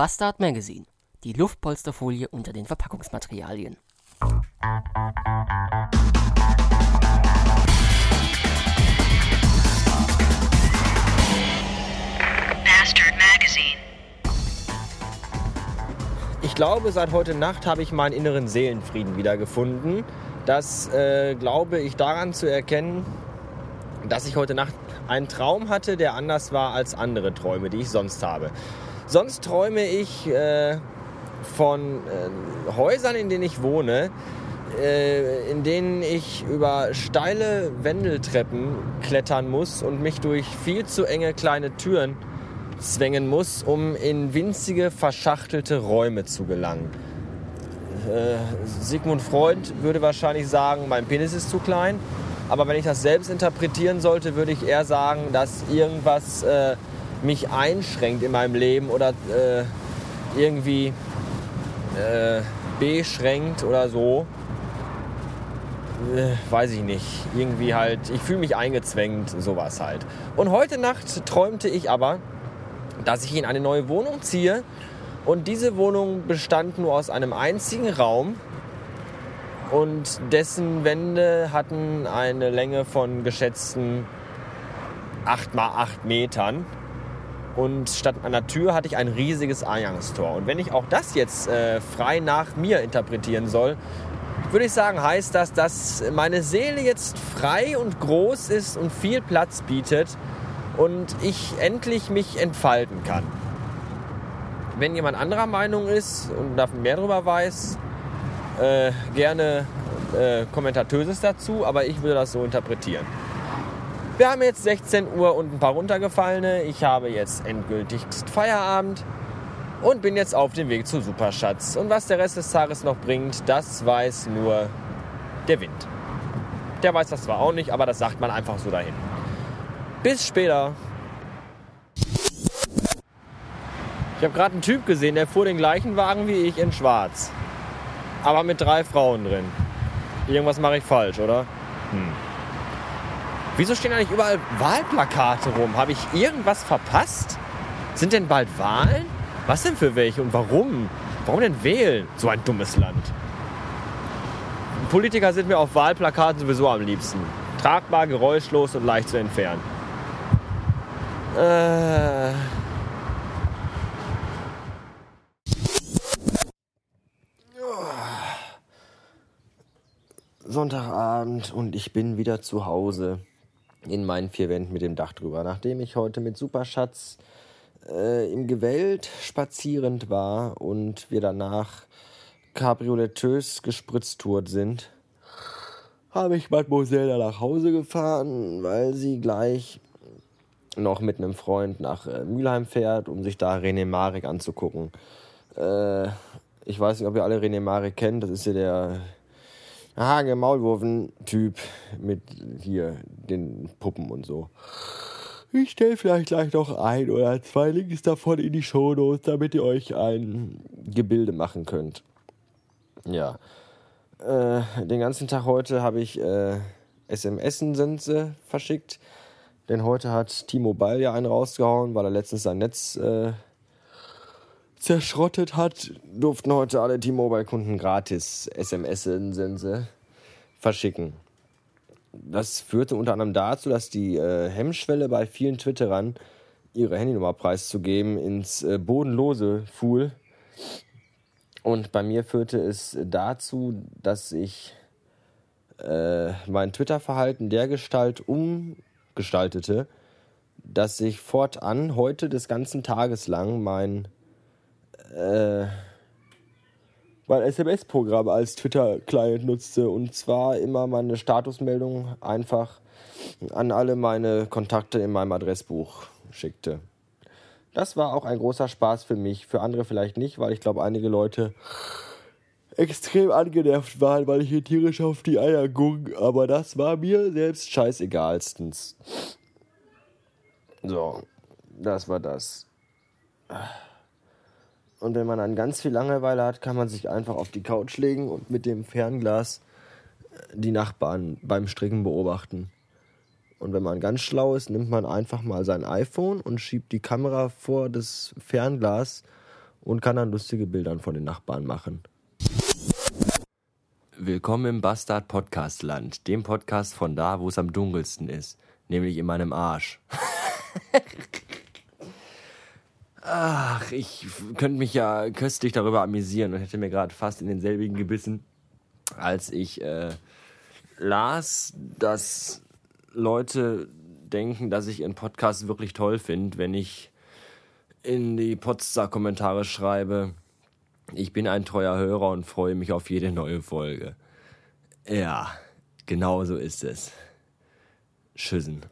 Bastard Magazine, die Luftpolsterfolie unter den Verpackungsmaterialien. Bastard Magazine. Ich glaube, seit heute Nacht habe ich meinen inneren Seelenfrieden wiedergefunden. Das äh, glaube ich daran zu erkennen, dass ich heute Nacht einen Traum hatte, der anders war als andere Träume, die ich sonst habe. Sonst träume ich äh, von äh, Häusern, in denen ich wohne, äh, in denen ich über steile Wendeltreppen klettern muss und mich durch viel zu enge kleine Türen zwängen muss, um in winzige, verschachtelte Räume zu gelangen. Äh, Sigmund Freud würde wahrscheinlich sagen, mein Penis ist zu klein. Aber wenn ich das selbst interpretieren sollte, würde ich eher sagen, dass irgendwas äh, mich einschränkt in meinem Leben oder äh, irgendwie äh, beschränkt oder so. Äh, weiß ich nicht. Irgendwie halt, ich fühle mich eingezwängt, sowas halt. Und heute Nacht träumte ich aber, dass ich in eine neue Wohnung ziehe. Und diese Wohnung bestand nur aus einem einzigen Raum und dessen Wände hatten eine Länge von geschätzten 8 mal 8 Metern. Und statt einer Tür hatte ich ein riesiges Eingangstor. Und wenn ich auch das jetzt äh, frei nach mir interpretieren soll, würde ich sagen, heißt das, dass meine Seele jetzt frei und groß ist und viel Platz bietet und ich endlich mich entfalten kann. Wenn jemand anderer Meinung ist und da mehr darüber weiß, äh, gerne äh, Kommentatöses dazu, aber ich würde das so interpretieren. Wir haben jetzt 16 Uhr und ein paar runtergefallene. Ich habe jetzt endgültig Feierabend und bin jetzt auf dem Weg zu Superschatz. Und was der Rest des Tages noch bringt, das weiß nur der Wind. Der weiß das zwar auch nicht, aber das sagt man einfach so dahin. Bis später. Ich habe gerade einen Typ gesehen, der fuhr den gleichen Wagen wie ich in Schwarz. Aber mit drei Frauen drin. Irgendwas mache ich falsch, oder? Hm. Wieso stehen eigentlich überall Wahlplakate rum? Habe ich irgendwas verpasst? Sind denn bald Wahlen? Was denn für welche und warum? Warum denn wählen? So ein dummes Land. Politiker sind mir auf Wahlplakaten sowieso am liebsten. Tragbar, geräuschlos und leicht zu entfernen. Äh. Sonntagabend und ich bin wieder zu Hause in meinen vier Wänden mit dem Dach drüber. Nachdem ich heute mit Superschatz äh, im Gewäld spazierend war und wir danach cabrioleteus gespritztourt sind, habe ich Mademoiselle nach Hause gefahren, weil sie gleich noch mit einem Freund nach äh, Mülheim fährt, um sich da René Marek anzugucken. Äh, ich weiß nicht, ob ihr alle René Marek kennt. Das ist ja der Hage Maulwurfen-Typ mit hier den Puppen und so. Ich stelle vielleicht gleich noch ein oder zwei Links davon in die Shownotes, damit ihr euch ein Gebilde machen könnt. Ja. Äh, den ganzen Tag heute habe ich äh, SMS-Sense verschickt. Denn heute hat T-Mobile ja einen rausgehauen, weil er letztens sein Netz äh, zerschrottet hat, durften heute alle T-Mobile-Kunden gratis SMS-Sense verschicken. Das führte unter anderem dazu, dass die äh, Hemmschwelle bei vielen Twitterern, ihre Handynummer preiszugeben, ins äh, Bodenlose fuhl. Und bei mir führte es dazu, dass ich äh, mein Twitter-Verhalten dergestalt umgestaltete, dass ich fortan heute des ganzen Tages lang mein äh, mein SMS-Programm als Twitter-Client nutzte und zwar immer meine Statusmeldung einfach an alle meine Kontakte in meinem Adressbuch schickte. Das war auch ein großer Spaß für mich, für andere vielleicht nicht, weil ich glaube, einige Leute extrem angenervt waren, weil ich hier tierisch auf die Eier gung, aber das war mir selbst scheißegalstens. So, das war das. Und wenn man dann ganz viel Langeweile hat, kann man sich einfach auf die Couch legen und mit dem Fernglas äh, die Nachbarn beim Stricken beobachten. Und wenn man ganz schlau ist, nimmt man einfach mal sein iPhone und schiebt die Kamera vor das Fernglas und kann dann lustige Bilder von den Nachbarn machen. Willkommen im Bastard Podcast Land, dem Podcast von da, wo es am dunkelsten ist, nämlich in meinem Arsch. Ach, ich könnte mich ja köstlich darüber amüsieren und hätte mir gerade fast in denselbigen gebissen, als ich äh, las, dass Leute denken, dass ich ihren Podcast wirklich toll finde, wenn ich in die Podstar-Kommentare schreibe, ich bin ein treuer Hörer und freue mich auf jede neue Folge. Ja, genau so ist es. Tschüssen.